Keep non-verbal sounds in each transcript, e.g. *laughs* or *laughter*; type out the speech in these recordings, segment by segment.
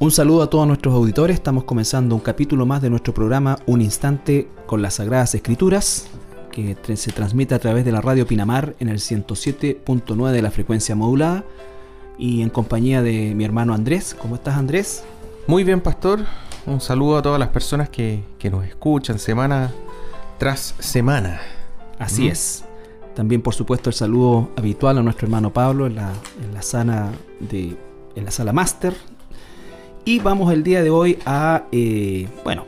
Un saludo a todos nuestros auditores. Estamos comenzando un capítulo más de nuestro programa Un Instante con las Sagradas Escrituras, que se transmite a través de la radio Pinamar en el 107.9 de la frecuencia modulada y en compañía de mi hermano Andrés. ¿Cómo estás Andrés? Muy bien, pastor. Un saludo a todas las personas que, nos escuchan semana tras semana. Así es. También, por supuesto, el saludo habitual a nuestro hermano Pablo en la, en la, sala, de, en la sala máster. Y vamos el día de hoy a, eh, bueno,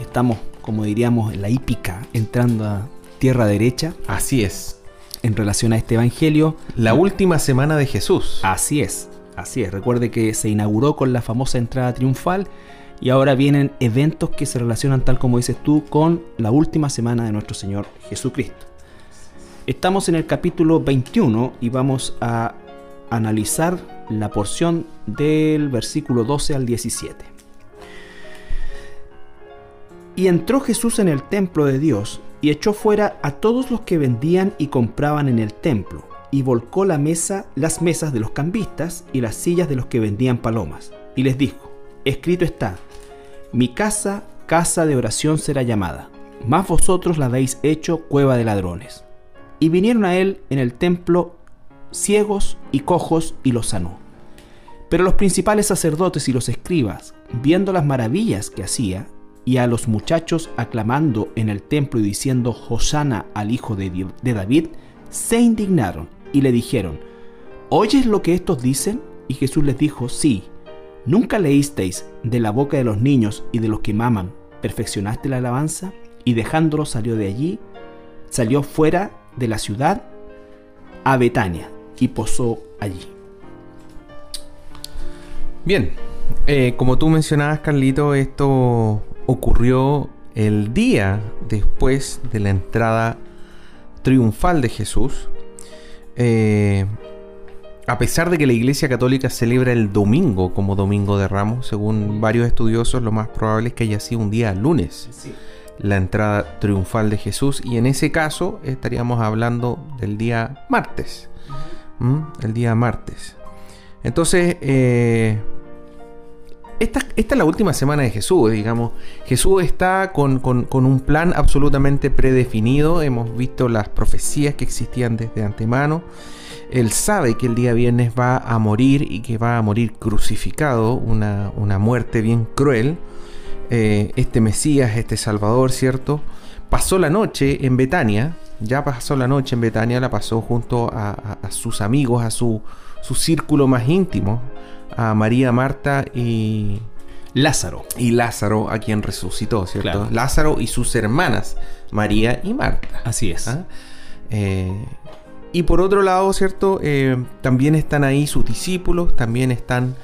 estamos, como diríamos, en la hípica, entrando a tierra derecha. Así es. En relación a este evangelio. La última semana de Jesús. Así es, así es. Recuerde que se inauguró con la famosa entrada triunfal y ahora vienen eventos que se relacionan, tal como dices tú, con la última semana de nuestro Señor Jesucristo. Estamos en el capítulo 21 y vamos a analizar la porción del versículo 12 al 17. Y entró Jesús en el templo de Dios y echó fuera a todos los que vendían y compraban en el templo, y volcó la mesa, las mesas de los cambistas y las sillas de los que vendían palomas, y les dijo, escrito está, mi casa, casa de oración será llamada, mas vosotros la habéis hecho cueva de ladrones. Y vinieron a él en el templo ciegos y cojos y los sanó. Pero los principales sacerdotes y los escribas, viendo las maravillas que hacía, y a los muchachos aclamando en el templo y diciendo Hosana al hijo de, de David, se indignaron y le dijeron, ¿oyes lo que estos dicen? Y Jesús les dijo, sí, ¿nunca leísteis de la boca de los niños y de los que maman, perfeccionaste la alabanza? Y dejándolo salió de allí, salió fuera de la ciudad a Betania y posó allí. Bien, eh, como tú mencionabas, Carlito, esto ocurrió el día después de la entrada triunfal de Jesús. Eh, a pesar de que la Iglesia Católica celebra el domingo como Domingo de Ramos, según varios estudiosos, lo más probable es que haya sido un día lunes la entrada triunfal de Jesús y en ese caso estaríamos hablando del día martes. El día martes. Entonces, eh, esta, es la última semana de Jesús, digamos. Jesús está con, un plan absolutamente predefinido. Hemos visto las profecías que existían desde antemano. Él sabe que el día viernes va a morir y que va a morir crucificado, una, una muerte bien cruel. Eh, este Mesías, este Salvador, ¿cierto? Pasó la noche en Betania, ya pasó la noche en Betania, la pasó junto a, sus amigos, a su, su, círculo más íntimo, a María, Marta y Lázaro. Y Lázaro, a quien resucitó, ¿cierto? Lázaro y sus hermanas, María y Marta. Así es. ¿Ah? Eh, y por otro lado, ¿cierto? Eh, también están ahí sus discípulos, también están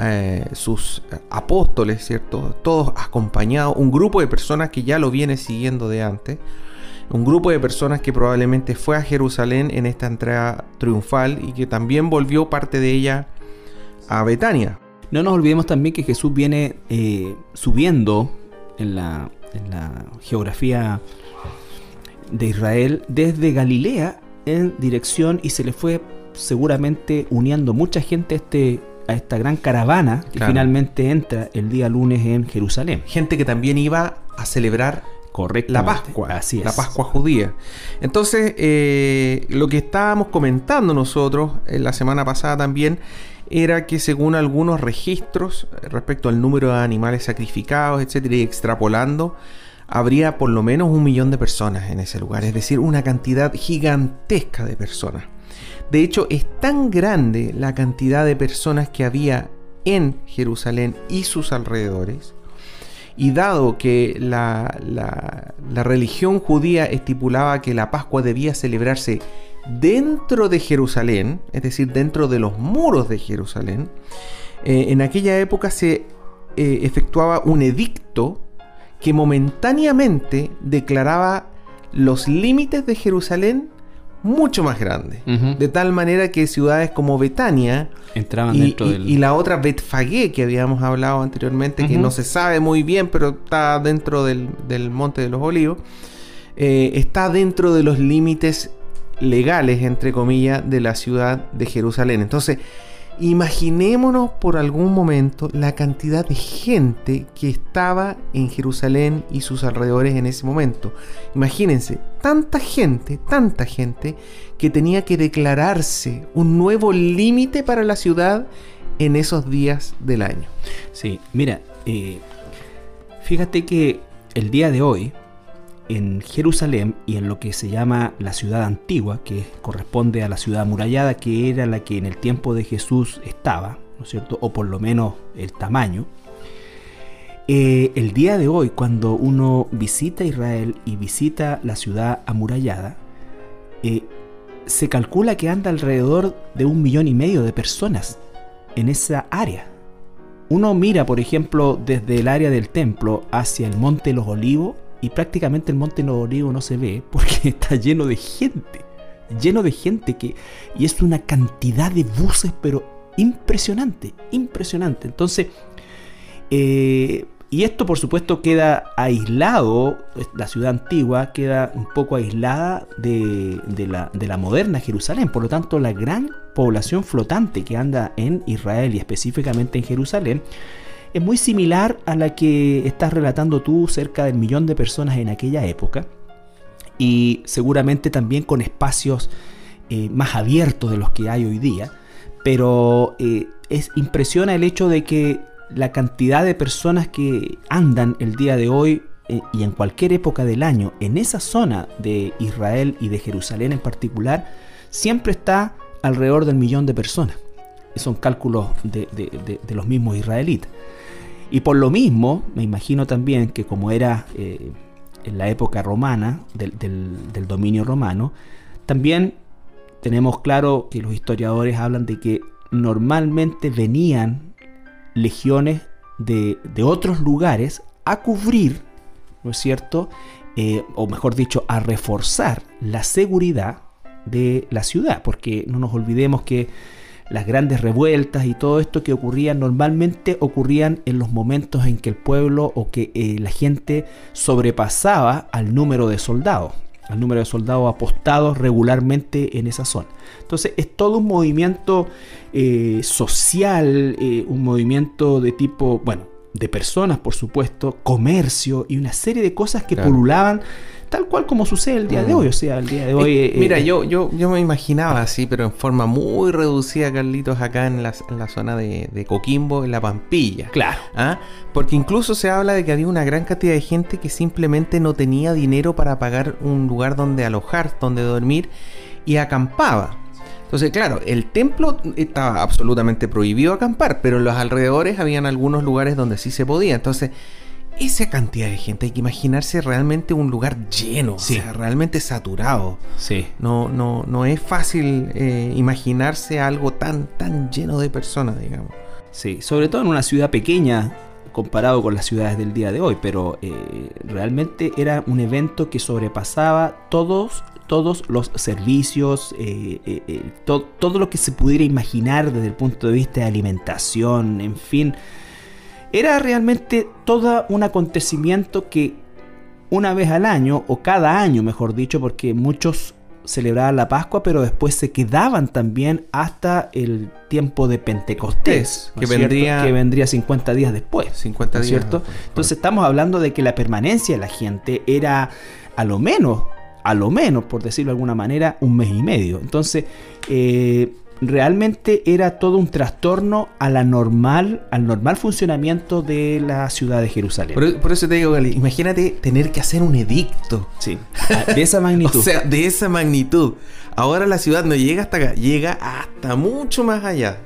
eh, sus apóstoles, ¿cierto? Todos acompañados, un grupo de personas que ya lo viene siguiendo de antes, un grupo de personas que probablemente fue a Jerusalén en esta entrega triunfal y que también volvió parte de ella a Betania. No nos olvidemos también que Jesús viene eh, subiendo en la, en la geografía de Israel desde Galilea en dirección y se le fue seguramente uniendo mucha gente a este a esta gran caravana que finalmente entra el día lunes en Jerusalén. Gente que también iba a celebrar la Pascua, así es. la Pascua judía. Entonces, eh, lo que estábamos comentando nosotros en eh, la semana pasada también era que según algunos registros respecto al número de animales sacrificados, etcétera, y extrapolando, habría por lo menos un millón de personas en ese lugar, es decir, una cantidad gigantesca de personas. De hecho, es tan grande la cantidad de personas que había en Jerusalén y sus alrededores, y dado que la, religión judía estipulaba que la Pascua debía celebrarse dentro de Jerusalén, es decir, dentro de los muros de Jerusalén, eh, en aquella época se eh, efectuaba un edicto que momentáneamente declaraba los límites de Jerusalén mucho más grande. De tal manera que ciudades como Betania entraban y, dentro del... y la otra Betfagé que habíamos hablado anteriormente, que no se sabe muy bien, pero está dentro del, Monte de los Olivos, eh, está dentro de los límites legales, entre comillas, de la ciudad de Jerusalén. Entonces, Imaginémonos por algún momento la cantidad de gente que estaba en Jerusalén y sus alrededores en ese momento. Imagínense, tanta gente, tanta gente que tenía que declararse un nuevo límite para la ciudad en esos días del año. Sí, mira, eh, fíjate que el día de hoy, en Jerusalén y en lo que se llama la ciudad antigua, que corresponde a la ciudad amurallada, que era la que en el tiempo de Jesús estaba, ¿no es cierto? O por lo menos el tamaño. Eh, el día de hoy, cuando uno visita Israel y visita la ciudad amurallada, eh, se calcula que anda alrededor de un millón y medio de personas en esa área. Uno mira, por ejemplo, desde el área del templo hacia el Monte de los Olivos y prácticamente el Monte de Olivos no se ve porque *laughs* está lleno de gente. Lleno de gente que... Y es una cantidad de buses, pero impresionante, impresionante. Entonces, eh, y esto por supuesto queda aislado, la ciudad antigua queda un poco aislada de, la, de, la, moderna Jerusalén. Por lo tanto, la gran población flotante que anda en Israel y específicamente en Jerusalén es muy similar a la que estás relatando tú, cerca del millón de personas en aquella época. Y seguramente también con espacios eh, más abiertos de los que hay hoy día. Pero eh, es, impresiona el hecho de que la cantidad de personas que andan el día de hoy eh, y en cualquier época del año en esa zona de Israel y de Jerusalén en particular, siempre está alrededor del millón de personas. Son cálculos de, los mismos israelitas. Y por lo mismo, me imagino también que como era eh, en la época romana, del, del dominio romano, también tenemos claro que los historiadores hablan de que normalmente venían legiones de, otros lugares a cubrir, ¿no es cierto? Eh, o mejor dicho, a reforzar la seguridad de la ciudad, porque no nos olvidemos que las grandes revueltas y todo esto que ocurría normalmente ocurrían en los momentos en que el pueblo o que eh, la gente sobrepasaba al número de soldados al número de soldados apostados regularmente en esa zona. Entonces es todo un movimiento eh, social, eh, un movimiento de tipo, bueno, de personas por supuesto, comercio y una serie de cosas que pululaban tal cual como sucede el día de mm. hoy. O sea, el día de hoy. Eh, mira, eh, yo, yo, yo me imaginaba así, pero en forma muy reducida, Carlitos, acá en la, zona de, Coquimbo, en la Pampilla. Claro. ¿Ah? Porque incluso se habla de que había una gran cantidad de gente que simplemente no tenía dinero para pagar un lugar donde alojar, donde dormir y acampaba. Entonces, claro, el templo estaba absolutamente prohibido acampar, pero en los alrededores habían algunos lugares donde sí se podía. Entonces, esa cantidad de gente, hay que imaginarse realmente un lugar lleno, o sea, realmente saturado. Sí. No, no, no es fácil eh, imaginarse algo tan, tan lleno de personas, digamos. Sí, sobre todo en una ciudad pequeña comparado con las ciudades del día de hoy, pero eh, realmente era un evento que sobrepasaba todos todos los servicios, eh, todo lo que se pudiera imaginar desde el punto de vista de alimentación, en fin, era realmente todo un acontecimiento que una vez al año, o cada año mejor dicho, porque muchos celebraban la Pascua, pero después se quedaban también hasta el tiempo de Pentecostés, que, vendría, que vendría 50 días después. 50 días. ¿cierto? Entonces estamos hablando de que la permanencia de la gente era a lo menos, a lo menos, por decirlo de alguna manera, un mes y medio. Entonces, eh, realmente era todo un trastorno a la normal, al normal funcionamiento de la ciudad de Jerusalén. Por, eso te digo, Gali, imagínate tener que hacer un edicto. Sí, *laughs* de esa magnitud. o sea, de esa magnitud. Ahora la ciudad no llega hasta acá, llega hasta mucho más allá.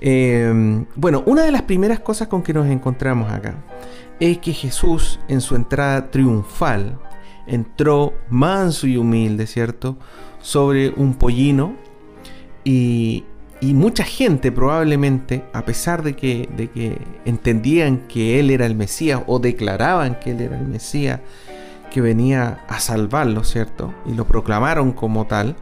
Eh, bueno, una de las primeras cosas con que nos encontramos acá es que Jesús en su entrada triunfal entró manso y humilde, ¿cierto? Sobre un pollino y, mucha gente probablemente, a pesar de que, de que entendían que Él era el Mesías o declaraban que Él era el Mesías, que venía a salvarlo, ¿cierto? Y lo proclamaron como tal.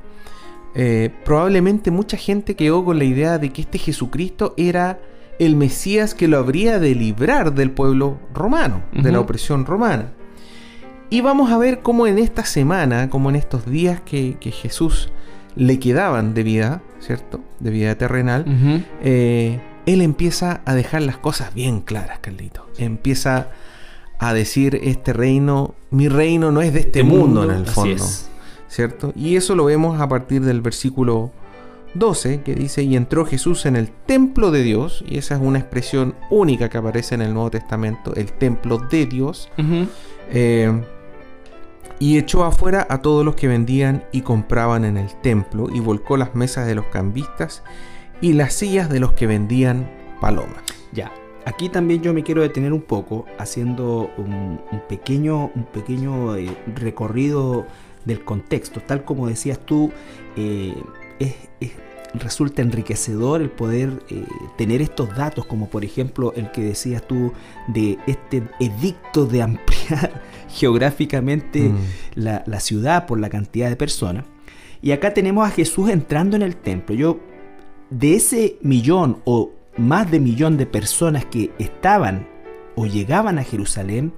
Eh, probablemente mucha gente quedó con la idea de que este Jesucristo era el Mesías que lo habría de librar del pueblo romano, de la opresión romana. Y vamos a ver cómo en esta semana, como en estos días que, que Jesús le quedaban de vida, ¿cierto? De vida terrenal, eh, él empieza a dejar las cosas bien claras, Carlito. Empieza a decir, este reino, mi reino no es de este, mundo, en el fondo, ¿cierto? Y eso lo vemos a partir del versículo 12, que dice, y entró Jesús en el templo de Dios, y esa es una expresión única que aparece en el Nuevo Testamento, el templo de Dios, eh, y echó afuera a todos los que vendían y compraban en el templo, y volcó las mesas de los cambistas y las sillas de los que vendían palomas. Ya, aquí también yo me quiero detener un poco haciendo un, pequeño, un pequeño eh, recorrido del contexto. Tal como decías tú, eh, es, resulta enriquecedor el poder eh, tener estos datos, como por ejemplo el que decías tú de este edicto de ampliar geográficamente mm. la, la, ciudad por la cantidad de personas. Y acá tenemos a Jesús entrando en el templo. Yo, de ese millón o más de millón de personas que estaban o llegaban a Jerusalén,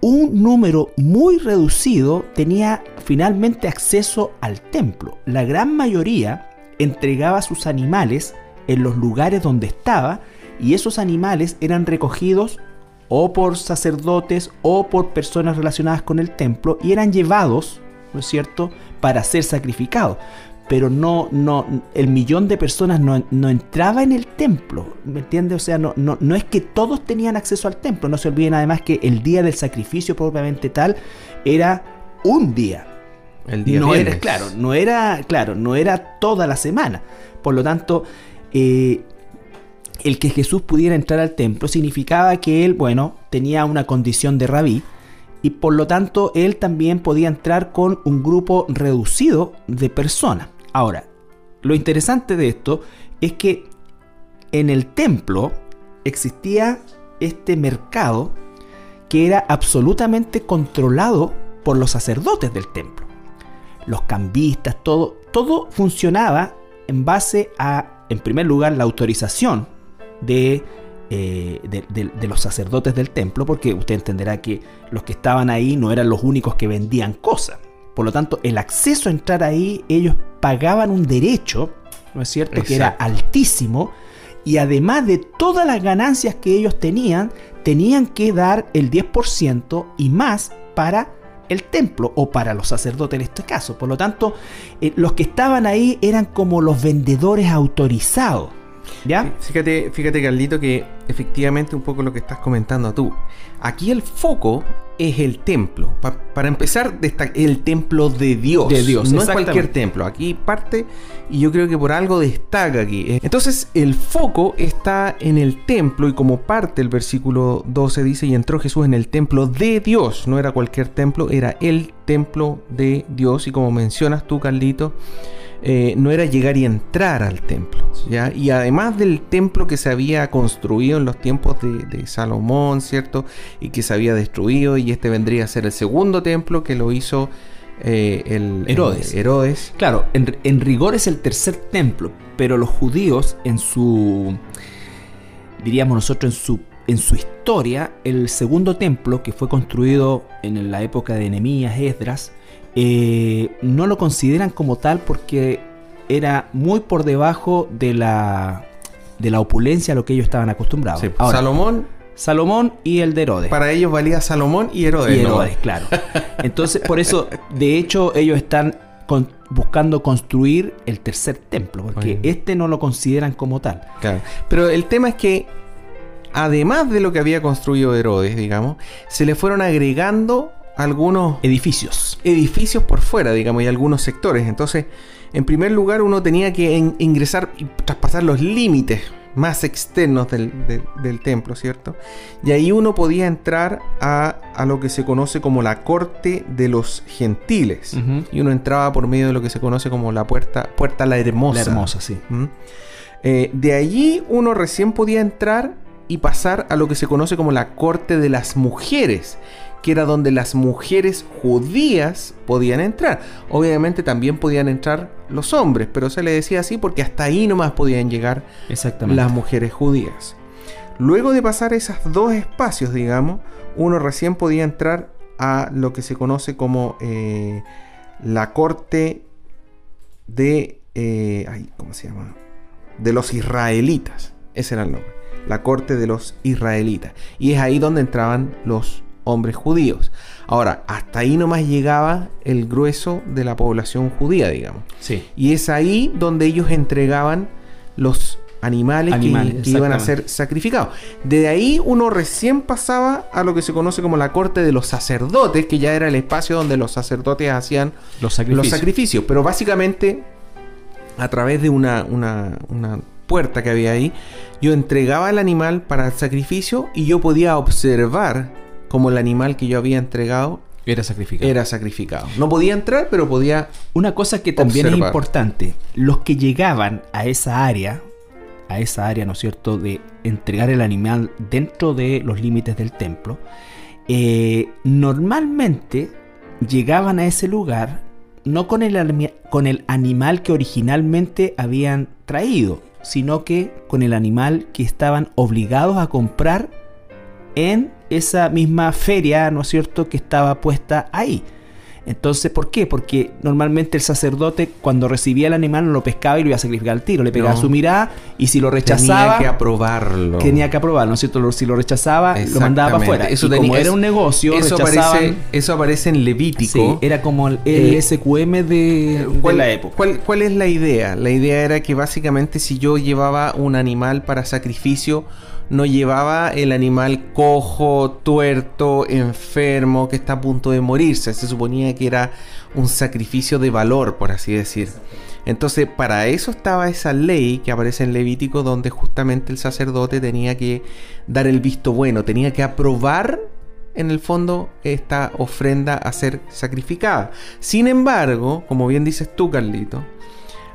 un número muy reducido tenía finalmente acceso al templo. La gran mayoría entregaba sus animales en los lugares donde estaba y esos animales eran recogidos o por sacerdotes o por personas relacionadas con el templo y eran llevados, ¿no es cierto?, para ser sacrificados. Pero no, no, el millón de personas no, entraba en el templo, ¿me entiendes? O sea, no, no, no es que todos tenían acceso al templo, no se olviden además que el día del sacrificio propiamente tal era un día, el día no era, claro, no era, claro, no era toda la semana. Por lo tanto, eh, el que Jesús pudiera entrar al templo significaba que él, bueno, tenía una condición de rabí y por lo tanto él también podía entrar con un grupo reducido de personas. Ahora, lo interesante de esto es que en el templo existía este mercado que era absolutamente controlado por los sacerdotes del templo los cambistas, todo, todo funcionaba en base a, en primer lugar, la autorización de, eh, de, los sacerdotes del templo, porque usted entenderá que los que estaban ahí no eran los únicos que vendían cosas. Por lo tanto, el acceso a entrar ahí, ellos pagaban un derecho, ¿no es cierto?, que era altísimo, y además de todas las ganancias que ellos tenían, tenían que dar el 10% y más para el templo o para los sacerdotes en este caso. Por lo tanto, eh, los que estaban ahí eran como los vendedores autorizados. ¿Ya? Fíjate, fíjate, Carlito, que efectivamente un poco lo que estás comentando tú. Aquí el foco es el templo. para empezar, el templo de Dios. De Dios, no es cualquier templo. Aquí parte y yo creo que por algo destaca aquí. Entonces, el foco está en el templo y como parte el versículo 12 dice, y entró Jesús en el templo de Dios. No era cualquier templo, era el templo de Dios. Y como mencionas tú, Carlito, eh, no era llegar y entrar al templo. ¿ya? Y además del templo que se había construido en los tiempos de, Salomón, ¿cierto? Y que se había destruido, y este vendría a ser el segundo templo que lo hizo eh, el Herodes. Herodes. Claro, en, rigor es el tercer templo, pero los judíos en su, diríamos nosotros, en su, en su historia, el segundo templo que fue construido en la época de Nehemías, Esdras, eh, no lo consideran como tal porque era muy por debajo de la, de la opulencia a lo que ellos estaban acostumbrados. Salomón. Salomón y el de Herodes. Para ellos valía Salomón y Herodes. Y Herodes, claro. *laughs* Entonces, por eso, de hecho, ellos están buscando construir el tercer templo, porque este no lo consideran como tal. Pero el tema es que, además de lo que había construido Herodes, digamos, se le fueron agregando algunos edificios. Edificios por fuera, digamos, y algunos sectores. Entonces, en primer lugar, uno tenía que ingresar y traspasar los límites más externos del, templo, ¿cierto? Y ahí uno podía entrar a, lo que se conoce como la corte de los gentiles. Y uno entraba por medio de lo que se conoce como la puerta, puerta la hermosa. La hermosa, sí. Eh, de allí uno recién podía entrar y pasar a lo que se conoce como la corte de las mujeres que era donde las mujeres judías podían entrar. Obviamente también podían entrar los hombres, pero se le decía así porque hasta ahí nomás podían llegar las mujeres judías. Luego de pasar esos dos espacios, digamos, uno recién podía entrar a lo que se conoce como eh, la corte de... Eh, ¿Cómo se llama? De los israelitas. Ese era el nombre. La corte de los israelitas. Y es ahí donde entraban los hombres judíos. Ahora, hasta ahí nomás llegaba el grueso de la población judía, digamos. Sí. Y es ahí donde ellos entregaban los animales, que, iban a ser sacrificados. De ahí uno recién pasaba a lo que se conoce como la corte de los sacerdotes, que ya era el espacio donde los sacerdotes hacían los sacrificios. Pero básicamente, a través de una, una, una puerta que había ahí, yo entregaba el animal para el sacrificio y yo podía observar como el animal que yo había entregado era sacrificado. Era sacrificado. No podía entrar, pero podía. Una cosa que también es importante: los que llegaban a esa área, a esa área, ¿no es cierto?, de entregar el animal dentro de los límites del templo, eh, normalmente llegaban a ese lugar no con el, con el animal que originalmente habían traído, sino que con el animal que estaban obligados a comprar en esa misma feria, ¿no es cierto?, que estaba puesta ahí. Entonces, ¿por qué? Porque normalmente el sacerdote cuando recibía el animal no lo pescaba y lo iba a sacrificar al tiro, le pegaba su mirada y si lo rechazaba... Tenía que aprobarlo. Tenía que aprobarlo, ¿no es cierto? Si lo rechazaba, lo mandaba para afuera. Eso como era un negocio, eso aparece, eso aparece en Levítico. era como el, eh, SQM de, la época. ¿cuál, ¿Cuál es la idea? La idea era que básicamente si yo llevaba un animal para sacrificio no llevaba el animal cojo, tuerto, enfermo, que está a punto de morirse. Se suponía que era un sacrificio de valor, por así decir. Entonces, para eso estaba esa ley que aparece en Levítico, donde justamente el sacerdote tenía que dar el visto bueno, tenía que aprobar en el fondo esta ofrenda a ser sacrificada. Sin embargo, como bien dices tú, Carlito,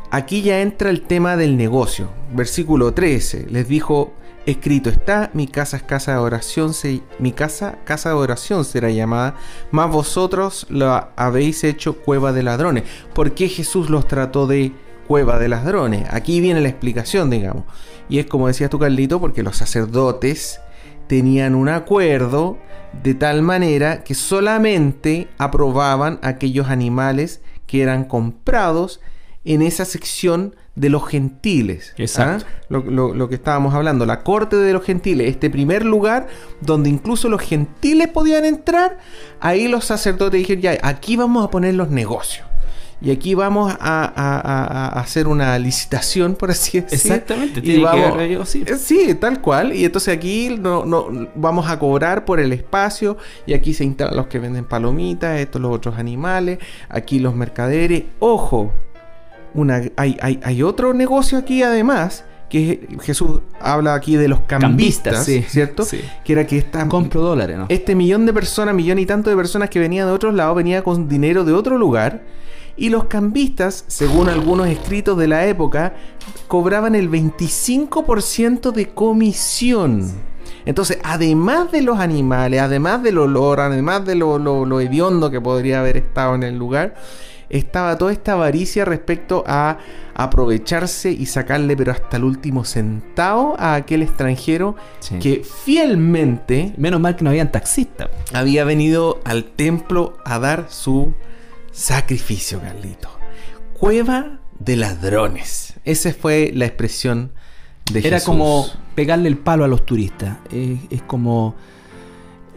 aquí ya entra el tema del negocio. Versículo 13, les dijo, escrito está, mi casa es casa de oración, mi casa, casa de oración será llamada, mas vosotros lo habéis hecho cueva de ladrones. ¿Por qué Jesús los trató de cueva de ladrones? Aquí viene la explicación, digamos. Y es como decías tú, Carlito, porque los sacerdotes tenían un acuerdo de tal manera que solamente aprobaban aquellos animales que eran comprados en esa sección de los gentiles. ¿ah? Exacto. Lo, que estábamos hablando, la corte de los gentiles, este primer lugar donde incluso los gentiles podían entrar, ahí los sacerdotes dijeron, ya, aquí vamos a poner los negocios. Y aquí vamos a, hacer una licitación, por así decirlo. Exactamente, y vamos, sí. Eh, sí, tal cual. Y entonces aquí no, no, vamos a cobrar por el espacio. Y aquí se instalan los que venden palomitas, estos los otros animales, aquí los mercaderes. Ojo, hay, otro negocio aquí además, que Jesús habla aquí de los cambistas, ¿cierto? Que era que esta, compro dólares, ¿no? Este millón de personas, millón y tanto de personas que venían de otros lados, venía con dinero de otro lugar. Y los cambistas, según algunos escritos de la época, cobraban el 25% de comisión. Entonces, además de los animales, además del olor, además de lo, lo, lo hediondo que podría haber estado en el lugar, estaba toda esta avaricia respecto a aprovecharse y sacarle pero hasta el último centavo a aquel extranjero que fielmente... Menos mal que no habían taxistas. Había venido al templo a dar su sacrificio, Carlito. Cueva de ladrones. Esa fue la expresión de Era como pegarle el palo a los turistas. es como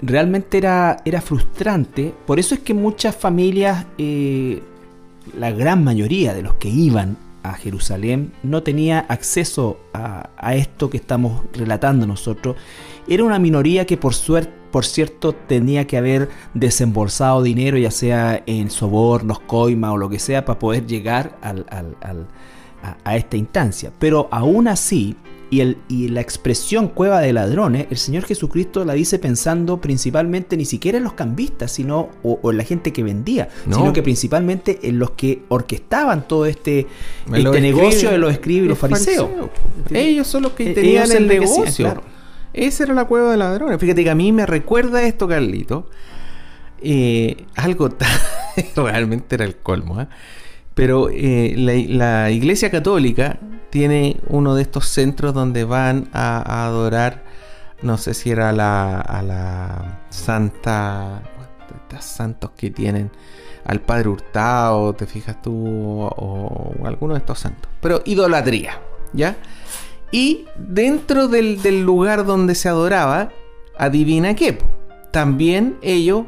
realmente era, era frustrante. Por eso es que muchas familias eh, la gran mayoría de los que iban a Jerusalén no tenía acceso a, esto que estamos relatando nosotros. Era una minoría que por suerte, por cierto, tenía que haber desembolsado dinero, ya sea en sobornos, coima o lo que sea, para poder llegar a esta instancia. Pero aún así, y, el, y la expresión cueva de ladrones, el Señor Jesucristo la dice pensando principalmente ni siquiera en los cambistas, sino, o, en la gente que vendía, sino que principalmente en los que orquestaban todo este, este negocio de los escribas y los, fariseos. Ellos son los que e-, tenían el negocio. Esa era la cueva de ladrones. Fíjate que a mí me recuerda esto, Carlito. Eh, algo *laughs* tan... realmente era el colmo. ¿eh? Pero eh, la, Iglesia Católica tiene uno de estos centros donde van a, adorar, no sé si era la, la Santa... estos santos que tienen al Padre Hurtado, te fijas tú, o, alguno de estos santos. Pero idolatría, ¿ya? Y dentro del, del lugar donde se adoraba, adivina qué, también ellos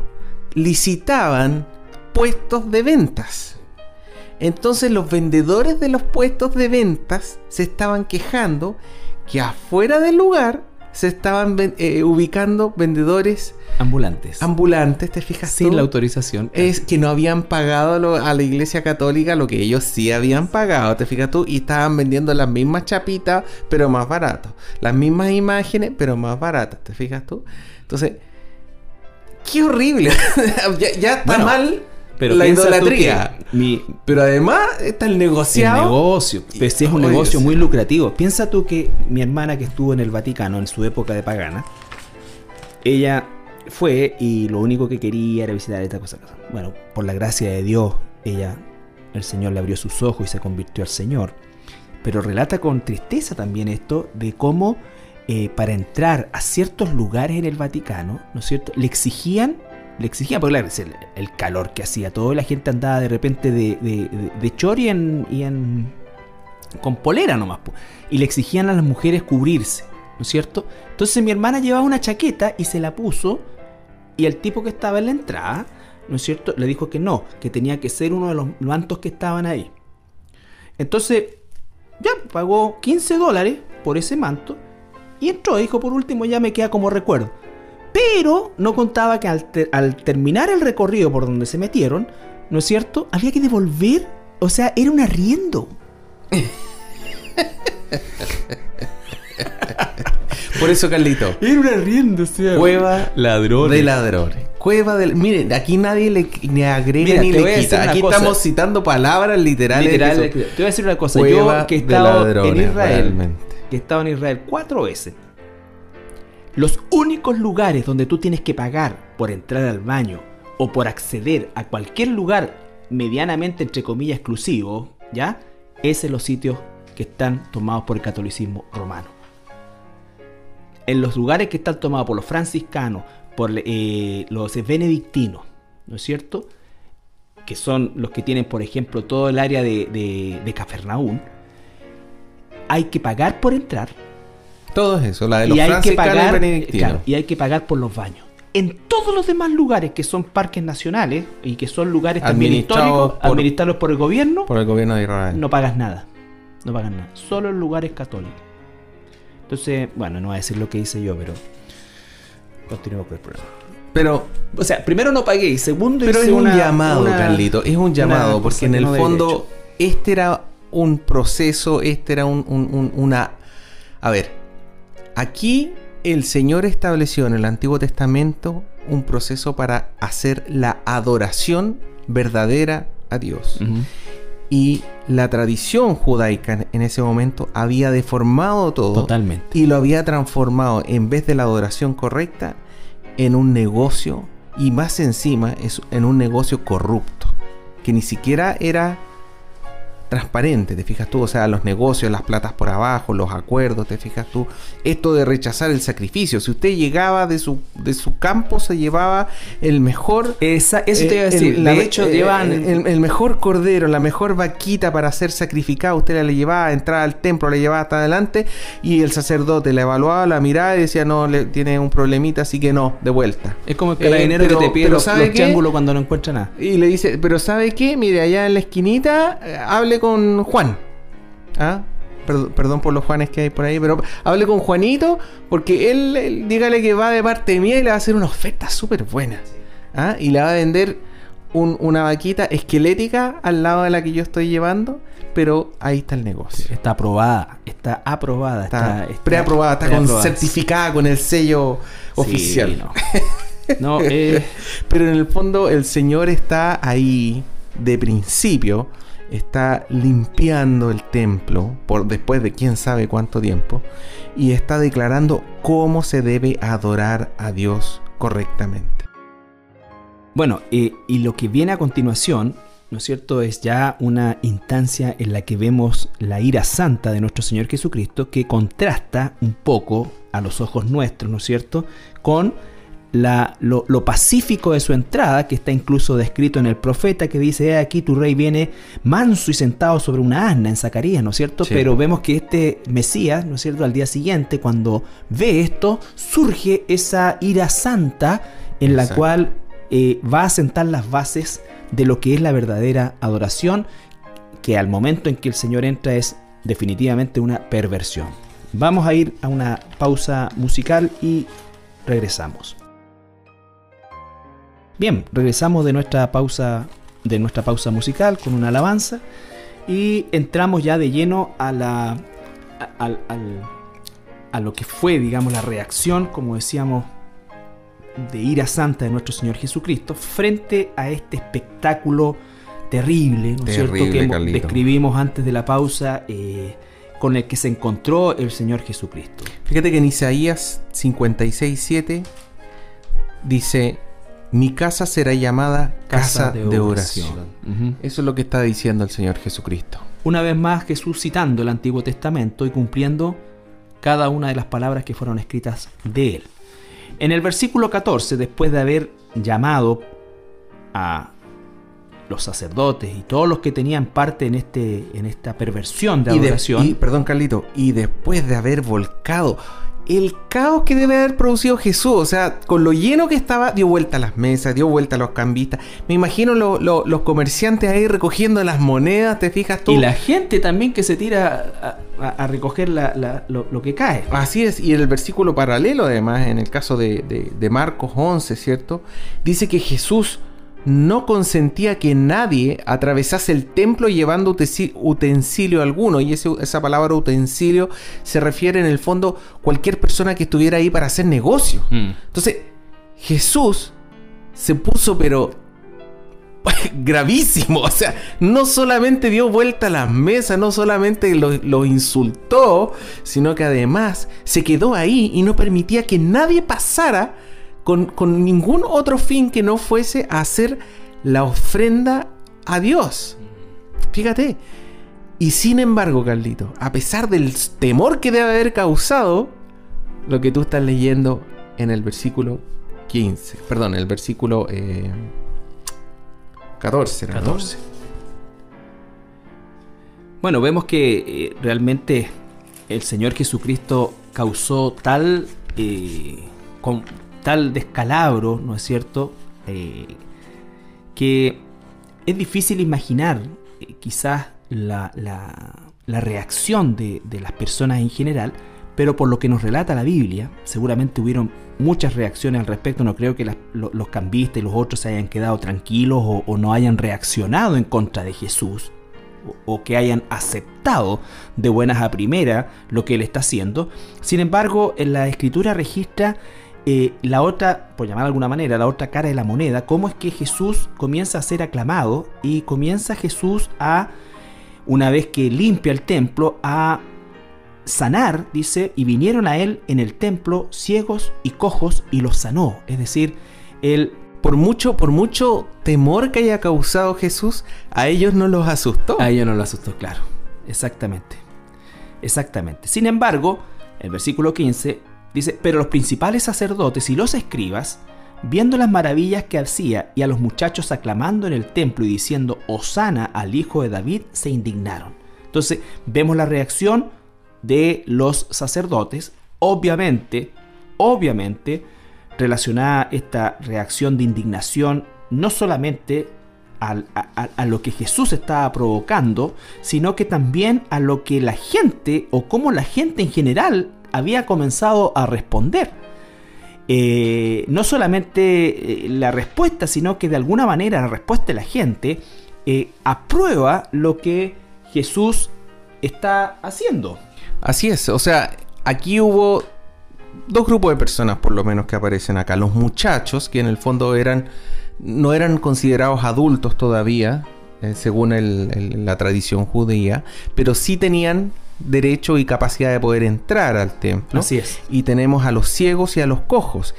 licitaban puestos de ventas. Entonces los vendedores de los puestos de ventas se estaban quejando que afuera del lugar se estaban eh, ubicando vendedores ambulantes. Ambulantes, ¿te fijas? Sin la autorización. Es que no habían pagado a la iglesia católica lo que ellos sí habían pagado, ¿te fijas tú? Y estaban vendiendo las mismas chapitas, pero más barato. Las mismas imágenes, pero más baratas, ¿te fijas tú? Entonces, qué horrible. *laughs* ya, está mal pero la idolatría. Pero además está el negociado. El negocio. Pues es un negocio muy lucrativo. Piensa tú que mi hermana que estuvo en el Vaticano en su época de pagana, ella fue y lo único que quería era visitar esta cosa. Bueno, por la gracia de Dios, ella, el Señor le abrió sus ojos y se convirtió al Señor. Pero relata con tristeza también esto de cómo eh, para entrar a ciertos lugares en el Vaticano, ¿no es cierto? Le exigían le exigía, porque claro, el, calor que hacía todo, la gente andaba de repente de, de, de, chor y en, con polera nomás, y le exigían a las mujeres cubrirse, ¿no es cierto? Entonces mi hermana llevaba una chaqueta y se la puso, y el tipo que estaba en la entrada, ¿no es cierto? Le dijo que no, que tenía que ser uno de los mantos que estaban ahí. Entonces, ya pagó 15 dólares por ese manto, y entró, dijo, por último ya me queda como recuerdo. Pero no contaba que al, terminar el recorrido por donde se metieron, ¿no es cierto? Había que devolver. O sea, era un arriendo. Por eso, Carlito. Era un arriendo, o sea. Cueva ladrones. de ladrones. Cueva del. Miren, aquí nadie le, agrega ni le quita. Aquí estamos citando palabras literales. Literal, te voy a decir una cosa. Yo que he estado en Israel. Que he estado en Israel cuatro veces. Los únicos lugares donde tú tienes que pagar por entrar al baño o por acceder a cualquier lugar medianamente, entre comillas, exclusivo, ¿ya? Es en los sitios que están tomados por el catolicismo romano. En los lugares que están tomados por los franciscanos, por eh, los benedictinos, ¿no es cierto? Que son los que tienen, por ejemplo, todo el área de, de, de Cafarnaún, hay que pagar por entrar todo eso, la de los y hay que pagar, y hay que pagar por los baños. En todos los demás lugares que son parques nacionales y que son lugares también históricos, administrados por el gobierno, por el gobierno de Israel, no pagas nada. No pagas nada. Solo en lugares católicos. Entonces, bueno, no voy a decir lo que hice yo, pero continuemos con el programa. Pero, o sea, primero no pagué y segundo pero es un llamado, Carlito, es un llamado, porque en el fondo este era un proceso, este era un, una... A ver, Aquí el Señor estableció en el Antiguo Testamento un proceso para hacer la adoración verdadera a Dios. Y la tradición judaica en ese momento había deformado todo. Totalmente. Y lo había transformado, en vez de la adoración correcta, en un negocio. Y más encima, en un negocio corrupto. Que ni siquiera era transparente, te fijas tú, o sea, los negocios, las platas por abajo, los acuerdos, te fijas tú, esto de rechazar el sacrificio, si usted llegaba de su, de su campo, se llevaba el mejor... Esa, eso te iba a eh, decir, de hecho eh, llevan... El, mejor cordero, la mejor vaquita para ser sacrificada, usted la llevaba a entrar al templo, la llevaba hasta adelante y el sacerdote la evaluaba, la miraba y decía, no, le, tiene un problemita, así que no, de vuelta. Es como el carabinero eh, que te pide los, los cuando no encuentra nada. Y le dice, pero ¿sabe qué? Mire, allá en la esquinita, hable con Juan. ¿Ah? Perdón, por los Juanes que hay por ahí, pero hable con Juanito porque él, dígale que va de parte mía y le va a hacer una oferta súper buena. ¿Ah? Y le va a vender una vaquita esquelética al lado de la que yo estoy llevando, pero ahí está el negocio. Está aprobada, está aprobada, está, preaprobada, está con, certificada con el sello oficial. *laughs* no, eh. pero en el fondo el Señor está ahí de principio está limpiando el templo por después de quién sabe cuánto tiempo y está declarando cómo se debe adorar a Dios correctamente. Bueno, y lo que viene a continuación, ¿no es cierto?, es ya una instancia en la que vemos la ira santa de nuestro Señor Jesucristo que contrasta un poco a los ojos nuestros, ¿no es cierto?, con la, lo, pacífico de su entrada, que está incluso descrito en el profeta que dice, aquí tu rey viene manso y sentado sobre una asna en Zacarías, ¿no es cierto? Pero vemos que este Mesías, ¿no es cierto? Al día siguiente, cuando ve esto, surge esa ira santa en la cual eh, va a sentar las bases de lo que es la verdadera adoración, que al momento en que el Señor entra es definitivamente una perversión. Vamos a ir a una pausa musical y regresamos. Bien, regresamos de nuestra pausa de nuestra pausa musical con una alabanza y entramos ya de lleno a la a, lo que fue, digamos, la reacción, como decíamos, de ira santa de nuestro Señor Jesucristo frente a este espectáculo terrible, ¿no es cierto? Que describimos antes de la pausa, eh, con el que se encontró el Señor Jesucristo. Fíjate que en Isaías 56, 7 dice, mi casa será llamada casa, de, oración. Eso es lo que está diciendo el Señor Jesucristo. Una vez más Jesús citando el Antiguo Testamento y cumpliendo cada una de las palabras que fueron escritas de él. En el versículo 14, después de haber llamado a los sacerdotes y todos los que tenían parte en, este, en esta perversión de adoración. Y, perdón, Carlito, y después de haber volcado el caos que debe haber producido Jesús. O sea, con lo lleno que estaba, dio vuelta a las mesas, dio vuelta a los cambistas. Me imagino los comerciantes ahí recogiendo las monedas, ¿te fijas tú? Y la gente también que se tira a, recoger lo, que cae. Así es, y en el versículo paralelo, además, en el caso de, de Marcos 11, ¿cierto? Dice que Jesús no consentía que nadie atravesase el templo llevando utensilio alguno. Y esa palabra utensilio se refiere en el fondo a cualquier persona que estuviera ahí para hacer negocio. Mm. Entonces, Jesús se puso pero *laughs* gravísimo. O sea, no solamente dio vuelta a las mesas, no solamente lo, insultó, sino que además se quedó ahí y no permitía que nadie pasara con, ningún otro fin que no fuese hacer la ofrenda a Dios. Fíjate. Y sin embargo, Carlito, a pesar del temor que debe haber causado, lo que tú estás leyendo en el versículo 15, perdón, el versículo 14. Eh, 14. Bueno, vemos que eh, realmente el Señor Jesucristo causó tal eh, tal descalabro, ¿no es cierto? Eh, que es difícil imaginar eh, quizás la, reacción de, las personas en general, pero por lo que nos relata la Biblia, seguramente hubieron muchas reacciones al respecto. No creo que los cambistas y los otros se hayan quedado tranquilos o, no hayan reaccionado en contra de Jesús o, que hayan aceptado de buenas a primera lo que él está haciendo. Sin embargo, en la escritura registra eh, la otra, por llamar de alguna manera, la otra cara de la moneda, cómo es que Jesús comienza a ser aclamado y comienza Jesús a, una vez que limpia el templo, a sanar, dice, y vinieron a él en el templo ciegos y cojos y los sanó. Es decir, él... Por mucho, por mucho temor que haya causado Jesús, a ellos no los asustó. A ellos no los asustó, claro. Exactamente. Exactamente. Sin embargo, el versículo 15 Dice, pero los principales sacerdotes y los escribas, viendo las maravillas que hacía y a los muchachos aclamando en el templo y diciendo, Osana al hijo de David, se indignaron. Entonces vemos la reacción de los sacerdotes, obviamente, obviamente, relacionada esta reacción de indignación no solamente a, a, lo que Jesús estaba provocando, sino que también a lo que la gente o cómo la gente en general había comenzado a responder. Eh, no solamente eh, la respuesta, sino que de alguna manera la respuesta de la gente eh, aprueba lo que Jesús está haciendo. Así es, o sea, aquí hubo dos grupos de personas por lo menos que aparecen acá. Los muchachos, que en el fondo eran, no eran considerados adultos todavía, según la tradición judía, pero sí tenían derecho y capacidad de poder entrar al templo. Así es. Y tenemos a los ciegos y a los cojos.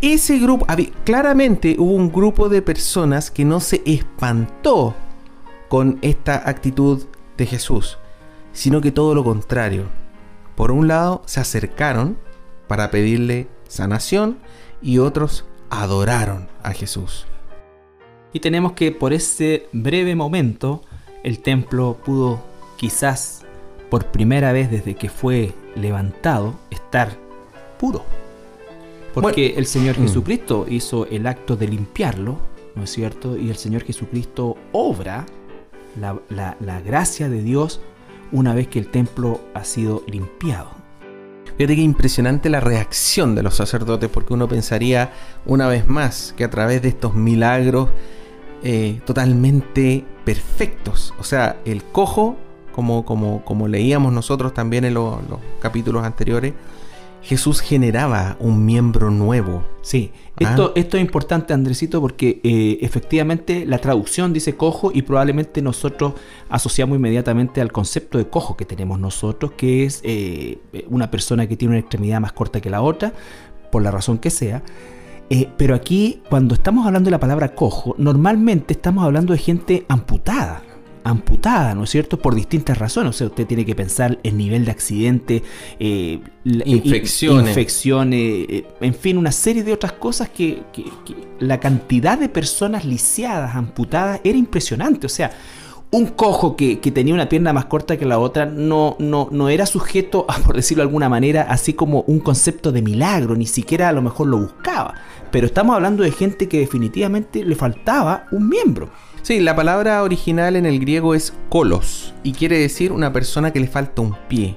Ese grupo, claramente hubo un grupo de personas que no se espantó con esta actitud de Jesús, sino que todo lo contrario. Por un lado, se acercaron para pedirle sanación y otros adoraron a Jesús. Y tenemos que por ese breve momento el templo pudo quizás por primera vez desde que fue levantado estar puro. Porque el Señor mm. Jesucristo hizo el acto de limpiarlo, ¿no es cierto? Y el Señor Jesucristo obra la, la gracia de Dios una vez que el templo ha sido limpiado. Fíjate que impresionante la reacción de los sacerdotes, porque uno pensaría una vez más que a través de estos milagros eh, totalmente perfectos, o sea, el cojo, como, como, como leíamos nosotros también en los capítulos anteriores, Jesús generaba un miembro nuevo. Sí, ah. esto, esto es importante, Andresito, porque eh, efectivamente la traducción dice cojo y probablemente nosotros asociamos inmediatamente al concepto de cojo que tenemos nosotros, que es eh, una persona que tiene una extremidad más corta que la otra, por la razón que sea. Eh, pero aquí, cuando estamos hablando de la palabra cojo, normalmente estamos hablando de gente amputada amputada, ¿no es cierto? Por distintas razones. O sea, usted tiene que pensar el nivel de accidente, eh, infecciones, infecciones eh, en fin, una serie de otras cosas que, la cantidad de personas lisiadas, amputadas, era impresionante. O sea, un cojo que, tenía una pierna más corta que la otra no, no, no era sujeto, a, *laughs* por decirlo de alguna manera, así como un concepto de milagro, ni siquiera a lo mejor lo buscaba. Pero estamos hablando de gente que definitivamente le faltaba un miembro. Sí, la palabra original en el griego es kolos y quiere decir una persona que le falta un pie.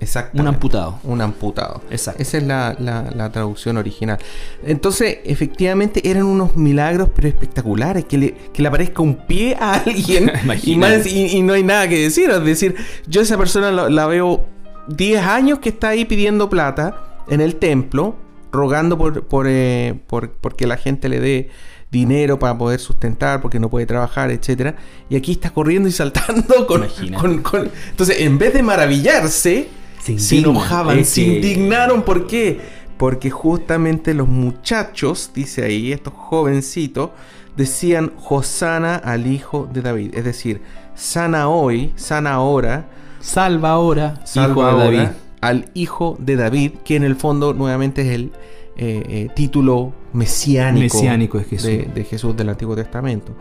Exacto. Un amputado. Un amputado. Exacto. Esa es la, traducción original. Entonces, efectivamente, eran unos milagros, pero espectaculares. Que le, le aparezca un pie a alguien *laughs* y, y, no hay nada que decir. Es decir, yo esa persona la, veo 10 años que está ahí pidiendo plata en el templo, rogando por, por, eh, por porque la gente le dé dinero para poder sustentar porque no puede trabajar, etcétera. Y aquí está corriendo y saltando con, Entonces, en vez de maravillarse, se, enojaban, se indignaron. ¿Por qué? Porque justamente los muchachos, dice ahí, estos jovencitos, decían Hosana al hijo de David. Es decir, sana hoy, sana ahora. Salva ahora, salva hijo de David. Al hijo de David, que en el fondo nuevamente es el eh, eh, título mesiánico, de, Jesús. De, Jesús del Antiguo Testamento.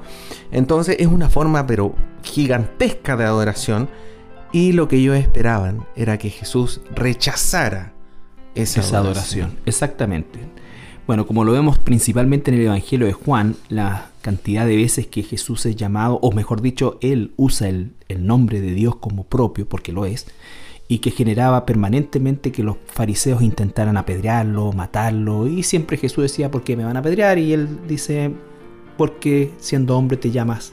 Entonces es una forma pero gigantesca de adoración y lo que ellos esperaban era que Jesús rechazara esa, adoración. Exactamente. Bueno, como lo vemos principalmente en el Evangelio de Juan, la cantidad de veces que Jesús es llamado, o mejor dicho, Él usa el, el nombre de Dios como propio, porque lo es, y que generaba permanentemente que los fariseos intentaran apedrearlo, matarlo, y siempre Jesús decía, ¿por qué me van a apedrear? Y él dice, porque siendo hombre te llamas,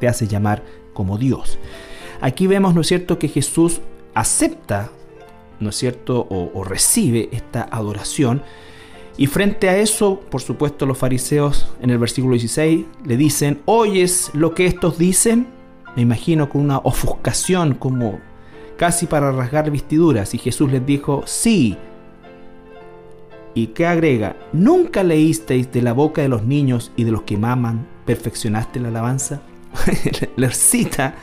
te hace llamar como Dios. Aquí vemos, ¿no es cierto?, que Jesús acepta, ¿no es cierto?, o, recibe esta adoración, y frente a eso, por supuesto, los fariseos en el versículo 16 le dicen, ¿oyes lo que estos dicen? Me imagino con una ofuscación como casi para rasgar vestiduras, y Jesús les dijo, sí. ¿Y qué agrega? ¿Nunca leísteis de la boca de los niños y de los que maman, perfeccionaste la alabanza? *laughs* Le cita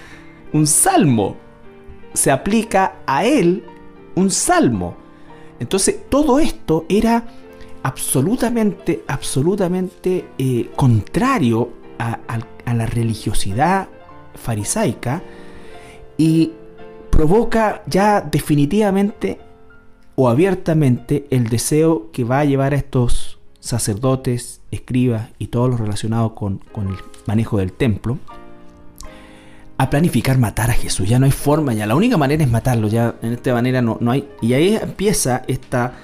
un salmo. Se aplica a él un salmo. Entonces todo esto era absolutamente, absolutamente eh, contrario a, a, la religiosidad farisaica y provoca ya definitivamente o abiertamente el deseo que va a llevar a estos sacerdotes, escribas y todos los relacionados con, el manejo del templo a planificar matar a Jesús. Ya no hay forma, ya la única manera es matarlo, ya en esta manera no, no hay. Y ahí empieza esta,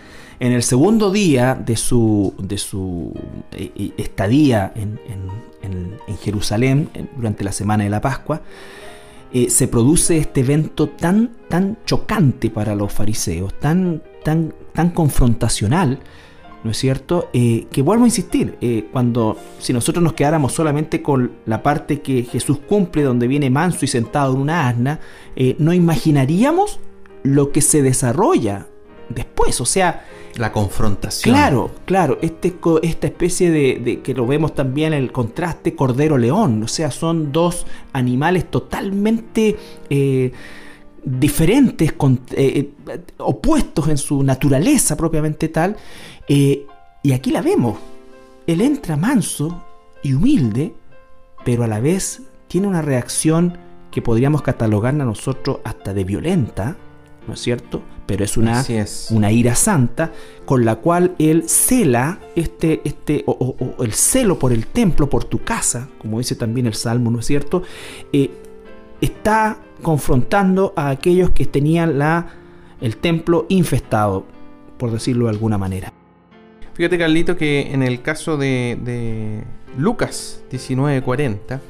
en el segundo día de su, de su eh, eh, estadía en, en, en Jerusalén, durante la semana de la Pascua, eh, se produce este evento tan, tan chocante para los fariseos, tan, tan, tan confrontacional, ¿no es cierto? Eh, que vuelvo a insistir, eh, cuando si nosotros nos quedáramos solamente con la parte que Jesús cumple, donde viene manso y sentado en una asna, no imaginaríamos lo que se desarrolla después, o sea... La confrontación. Claro, claro, este, esta especie de, que lo vemos también en el contraste cordero-león, o sea, son dos animales totalmente eh, diferentes, eh, opuestos en su naturaleza propiamente tal, eh, Y aquí la vemos. Él entra manso y humilde, pero a la vez tiene una reacción que podríamos catalogar a nosotros hasta de violenta, ¿no es cierto? Pero es una, una ira santa con la cual él cela este, este, o, el celo por el templo, por tu casa, como dice también el Salmo, ¿no es cierto? Eh, está confrontando a aquellos que tenían la, el templo infestado, por decirlo de alguna manera. Fíjate, Carlito, que en el caso de, de Lucas 19:40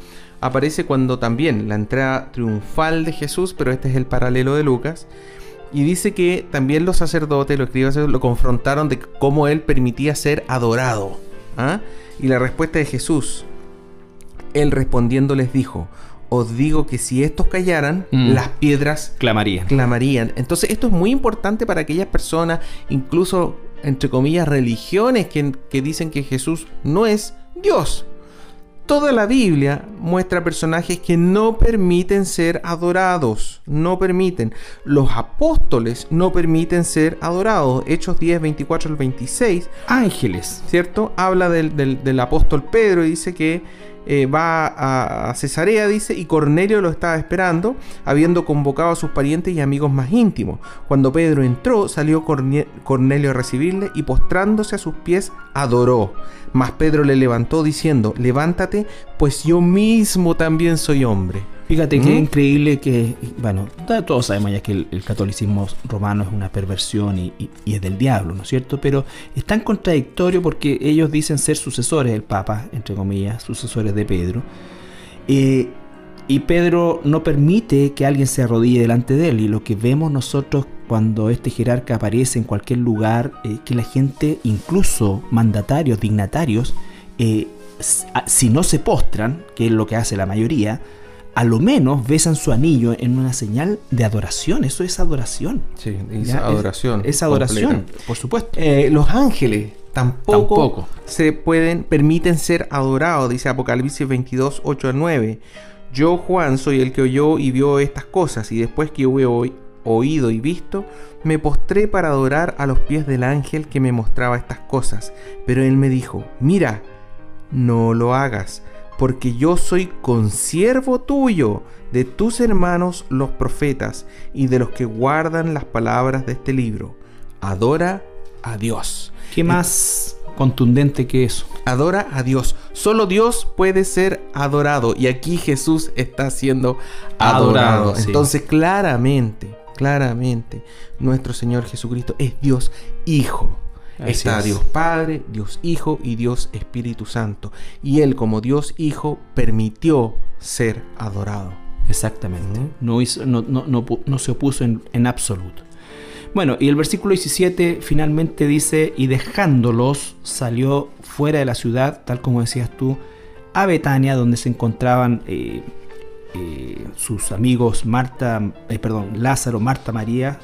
aparece cuando también la entrada triunfal de Jesús, pero este es el paralelo de Lucas, y dice que también los sacerdotes, los escribas, lo confrontaron de cómo él permitía ser adorado. ¿ah? Y la respuesta de Jesús, él respondiendo les dijo, os digo que si estos callaran, mm. las piedras clamarían. clamarían. Entonces esto es muy importante para aquellas personas, incluso entre comillas, religiones que, que dicen que Jesús no es Dios. Toda la Biblia muestra personajes que no permiten ser adorados, no permiten. Los apóstoles no permiten ser adorados. Hechos 10, 24 al 26. Ángeles, ¿cierto? Habla del, del apóstol Pedro y dice que eh, va a, Cesarea, dice, y Cornelio lo estaba esperando, habiendo convocado a sus parientes y amigos más íntimos. Cuando Pedro entró, salió Cornelio a recibirle y postrándose a sus pies, adoró. Mas Pedro le levantó diciendo, levántate, pues yo mismo también soy hombre. Fíjate qué increíble que, bueno, todos sabemos ya que el, catolicismo romano es una perversión y, es del diablo, ¿no es cierto? Pero es tan contradictorio porque ellos dicen ser sucesores del Papa, entre comillas, sucesores de Pedro. Eh, y Pedro no permite que alguien se arrodille delante de él. Y lo que vemos nosotros cuando este jerarca aparece en cualquier lugar, es que la gente, incluso mandatarios, dignatarios, eh, si no se postran, que es lo que hace la mayoría, a lo menos besan su anillo en una señal de adoración. Eso es adoración. Sí, es adoración. Es, adoración, por supuesto. Eh, los ángeles tampoco, se pueden, permiten ser adorados, dice Apocalipsis 22, 8 a 9. Yo, Juan, soy el que oyó y vio estas cosas, y después que hubo oído y visto, me postré para adorar a los pies del ángel que me mostraba estas cosas. Pero él me dijo, mira, no lo hagas porque yo soy consiervo tuyo, de tus hermanos los profetas y de los que guardan las palabras de este libro. Adora a Dios. ¿Qué más contundente que eso? Adora a Dios. Solo Dios puede ser adorado y aquí Jesús está siendo adorado. Entonces claramente, claramente, nuestro Señor Jesucristo es Dios Hijo. Está Dios Padre, Dios Hijo y Dios Espíritu Santo. Y Él como Dios Hijo permitió ser adorado. Exactamente. No, no, se opuso en, en, absoluto. Bueno, y el versículo 17 finalmente dice, y dejándolos salió fuera de la ciudad, tal como decías tú, a Betania, donde se encontraban eh, eh, sus amigos Marta, eh, perdón, Lázaro, Marta, María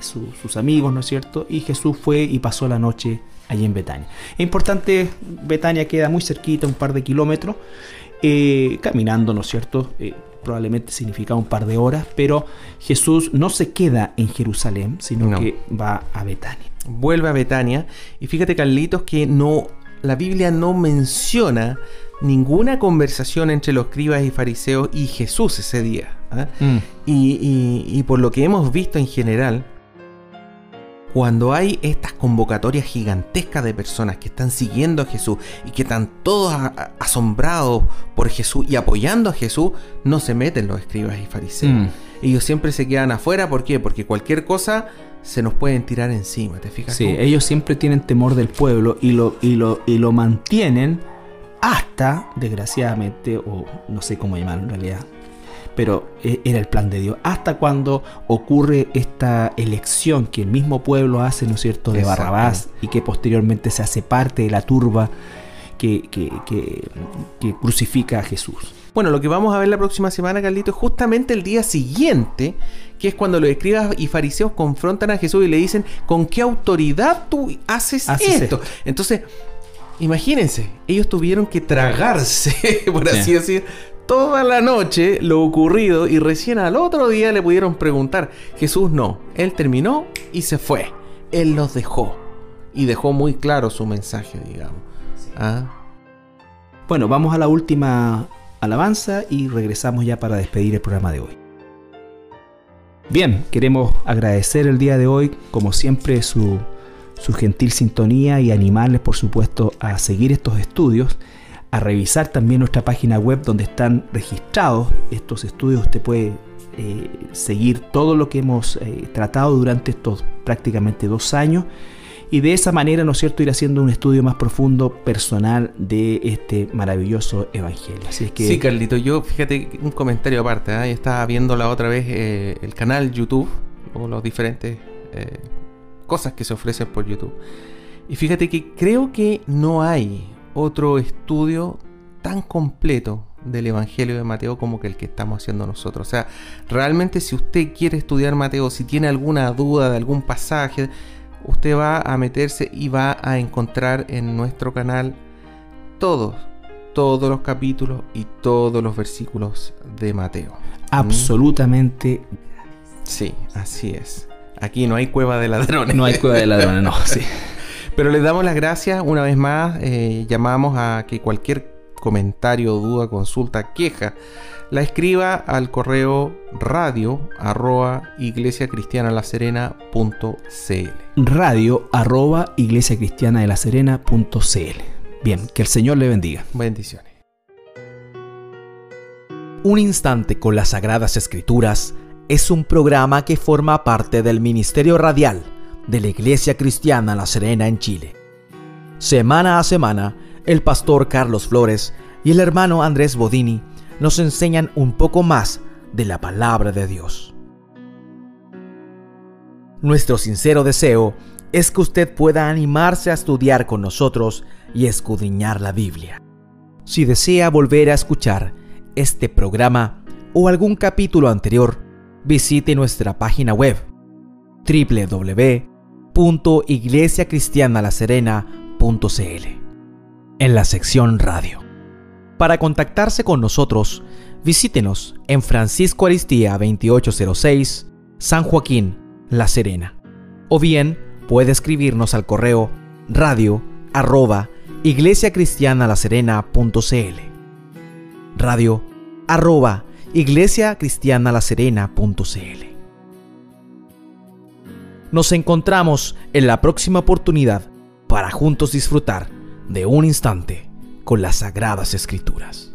sus amigos, ¿no es cierto? Y Jesús fue y pasó la noche allí en Betania. Es importante, Betania queda muy cerquita, un par de kilómetros, eh, caminando, ¿no es cierto? Eh, probablemente significa un par de horas, pero Jesús no se queda en Jerusalén, sino que va a Betania. Vuelve a Betania y fíjate Carlitos que no, la Biblia no menciona ninguna conversación entre los escribas y fariseos y Jesús ese día. ¿ah? Mm. y por lo que hemos visto en general, cuando hay estas convocatorias gigantescas de personas que están siguiendo a Jesús y que están todos asombrados por Jesús y apoyando a Jesús, no se meten los escribas y fariseos. Mm. Ellos siempre se quedan afuera, ¿por qué? Porque cualquier cosa se nos pueden tirar encima, ¿te fijas? Sí, ellos siempre tienen temor del pueblo y lo, y lo, y lo mantienen hasta, desgraciadamente, o no sé cómo llamarlo en realidad, pero eh, era el plan de Dios. Hasta cuando ocurre esta elección que el mismo pueblo hace, ¿no es cierto?, de Barrabás y que posteriormente se hace parte de la turba que, crucifica a Jesús. Bueno, lo que vamos a ver la próxima semana, Carlito, es justamente el día siguiente, que es cuando los escribas y fariseos confrontan a Jesús y le dicen, ¿con qué autoridad tú haces, esto? Entonces, imagínense, ellos tuvieron que tragarse, *laughs* por así decir, toda la noche lo ocurrido y recién al otro día le pudieron preguntar. Jesús no, él terminó y se fue. Él los dejó. y dejó muy claro su mensaje, digamos. ¿Ah? Bueno, vamos a la última alabanza y regresamos ya para despedir el programa de hoy. Bien, queremos agradecer el día de hoy, como siempre, su, su gentil sintonía y animarles, por supuesto, a seguir estos estudios, a revisar también nuestra página web donde están registrados estos estudios. Usted puede eh, seguir todo lo que hemos eh, tratado durante estos prácticamente dos años y de esa manera, ¿no es cierto?, ir haciendo un estudio más profundo, personal de este maravilloso evangelio. Así es que... Sí, Carlito, yo fíjate un comentario aparte, ¿eh? estaba viendo la otra vez eh, el canal YouTube o las diferentes cosas que se ofrecen por YouTube. Y fíjate que creo que no hay otro estudio tan completo del Evangelio de Mateo como que el que estamos haciendo nosotros. O sea, realmente si usted quiere estudiar Mateo, si tiene alguna duda de algún pasaje, usted va a meterse y va a encontrar en nuestro canal todos, todos los capítulos y todos los versículos de Mateo. Absolutamente. Sí, así es. Aquí no hay cueva de ladrones. No hay cueva de ladrones, no, sí. *laughs* Pero les damos las gracias una vez más. Eh, llamamos a que cualquier comentario, duda, consulta, queja, la escriba al correo radio arroba iglesiacristianalaserena.cl Radio arroba iglesiacristianalaserena.cl Bien, que el Señor le bendiga. Bendiciones. Un instante con las Sagradas Escrituras es un programa que forma parte del Ministerio Radial de la Iglesia Cristiana La Serena en Chile. Semana a semana, el pastor Carlos Flores y el hermano Andrés Bodini nos enseñan un poco más de la palabra de Dios. Nuestro sincero deseo es que usted pueda animarse a estudiar con nosotros y escudriñar la Biblia. Si desea volver a escuchar este programa o algún capítulo anterior, visite nuestra página web www.iglesiacristianalaserena.cl en la sección radio. Para contactarse con nosotros, visítenos en Francisco Aristía 2806, San Joaquín, La Serena. O bien puede escribirnos al correo radio arroba iglesiacristianalaserena.cl radio arroba iglesiacristianalaserena.cl Nos encontramos en la próxima oportunidad para juntos disfrutar de un instante con las sagradas escrituras.